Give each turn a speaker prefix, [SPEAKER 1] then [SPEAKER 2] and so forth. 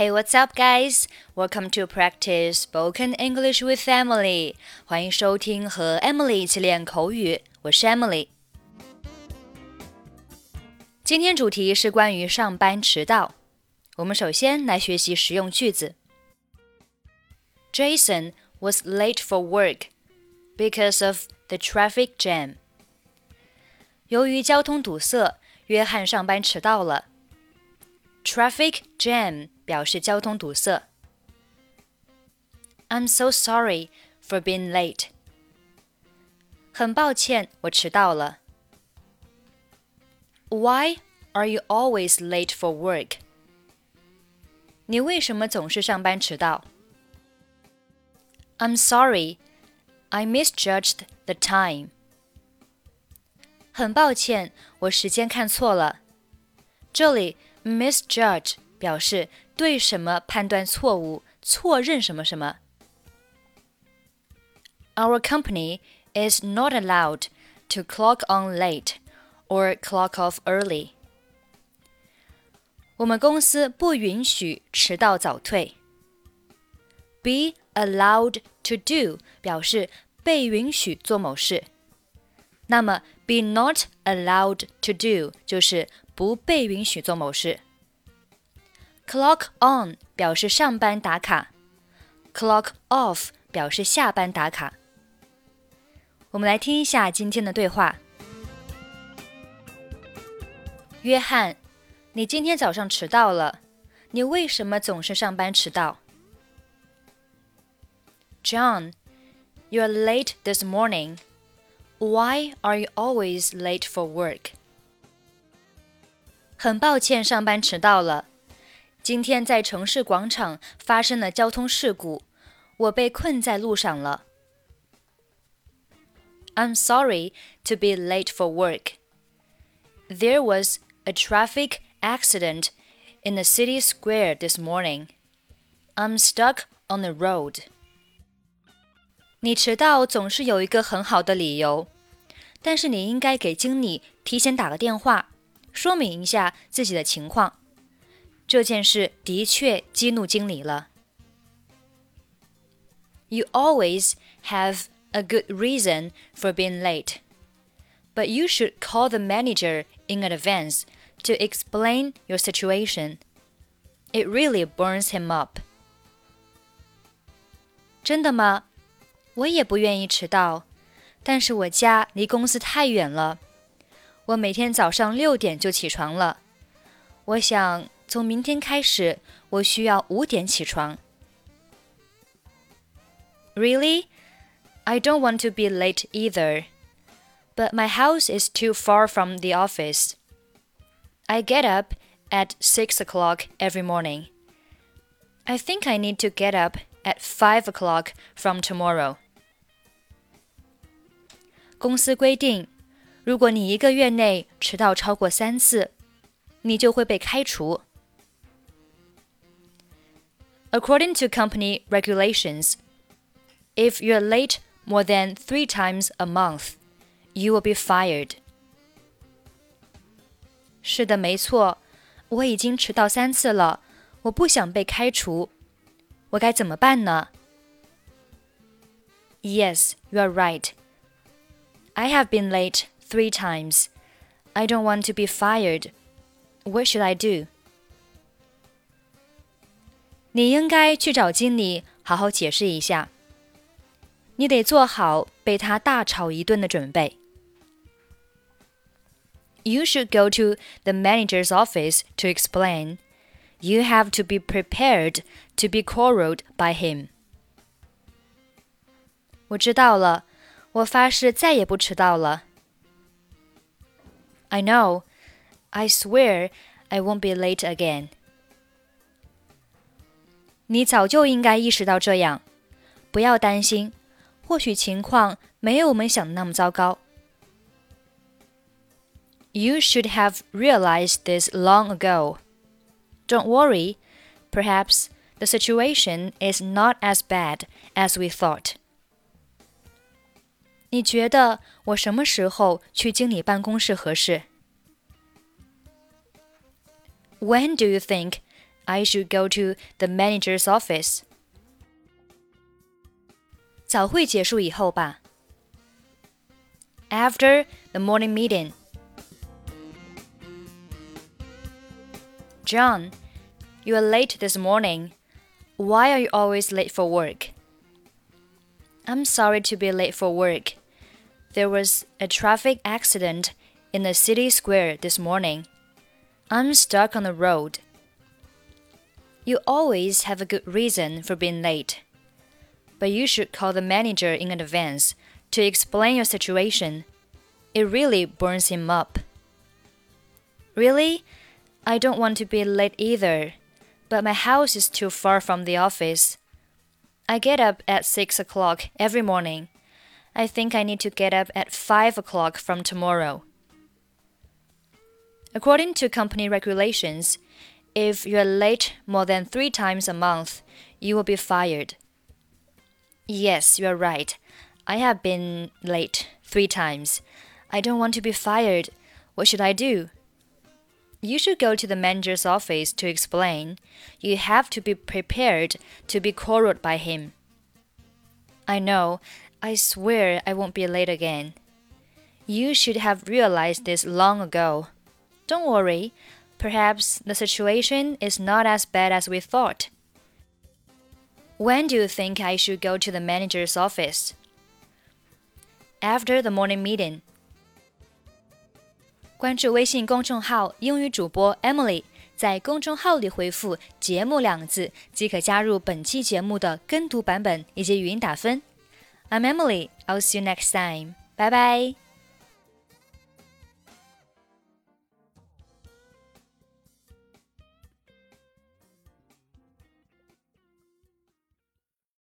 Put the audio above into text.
[SPEAKER 1] Hey, what's up, guys? Welcome to practice spoken English with Emily. 欢迎收听和 Emily 一起练口语。我是 Emily。今天主题是关于上班迟到。我们首先来学习实用句子。Jason was late for work because of the traffic jam. 由于交通堵塞，约翰上班迟到了。Traffic jam 表示交通堵塞。I'm so sorry for being late. 很抱歉，我迟到了。Why are you always late for work? 你为什么总是上班迟到？I'm sorry, I misjudged the time. 很抱歉，我时间看错了。这里 misjudge 表示 对什么判断错误、错认什么什么。Our company is not allowed to clock on late or clock off early. 我们公司不允许迟到早退。Be allowed to do 表示被允许做某事，那么 be not allowed to do 就是不被允许做某事。 Clock on 表示上班打卡，clock off 表示下班打卡。我们来听一下今天的对话。约翰，你今天早上迟到了，你为什么总是上班迟到？John, you are late this morning. Why are you always late for work? 很抱歉上班迟到了。今天在城市广场发生了交通事故，我被困在路上了。I'm sorry to be late for work. There was a traffic accident in the city square this morning. I'm stuck on the road. 你迟到总是有一个很好的理由，但是你应该给经理提前打个电话，说明一下自己的情况。 这件事的确激怒经理了。You always have a good reason for being late, but you should call the manager in advance to explain your situation. It really burns him up. 真的吗？我也不愿意迟到，但是我家离公司太远了。我每天早上六点就起床了。我想 从明天开始，我需要五点起床。Really? I don't want to be late either. But my house is too far from the office. I get up at 6 o'clock every morning. I think I need to get up at 5 o'clock from tomorrow. 公司规定，如果你一个月内迟到超过三次，你就会被开除。 According to company regulations, if you're late more than three times a month, you will be fired. 是的，没错，我已经迟到三次了，我不想被开除，我该怎么办呢？Yes, you are right. I have been late three times. I don't want to be fired. What should I do? 你应该去找经理好好解释一下。你得做好被他大吵一顿的准备。You should go to the manager's office to explain. You have to be prepared to be quarreled by him. 我知道了，我发誓再也不迟到了。I know. I swear I won't be late again. 你早就应该意识到这样，不要担心，或许情况没有我们想的那么糟糕。You should have realized this long ago. Don't worry, perhaps the situation is not as bad as we thought. 你觉得我什么时候去经理办公室合适？When do you think I should go to the manager's office. 早会结束以后吧。After the morning meeting. John, you are late this morning. Why are you always late for work? I'm sorry to be late for work. There was a traffic accident in the city square this morning. I'm stuck on the road. You always have a good reason for being late. But you should call the manager in advance to explain your situation. It really burns him up. Really? I don't want to be late either, but my house is too far from the office. I get up at 6 o'clock every morning. I think I need to get up at 5 o'clock from tomorrow. According to company regulations, if you're late more than three times a month, you will be fired. Yes, you're right. I have been late three times. I don't want to be fired. What should I do? You should go to the manager's office to explain. You have to be prepared to be quarreled by him. I know. I swear I won't be late again. You should have realized this long ago. Don't worry. Perhaps the situation is not as bad as we thought. When do you think I should go to the manager's office? After the morning meeting. 关注微信公众号“英语主播 Emily”，在公众号里回复“节目”两个字，即可加入本期节目的跟读版本以及语音打分。I'm Emily. I'll see you next time. Bye bye.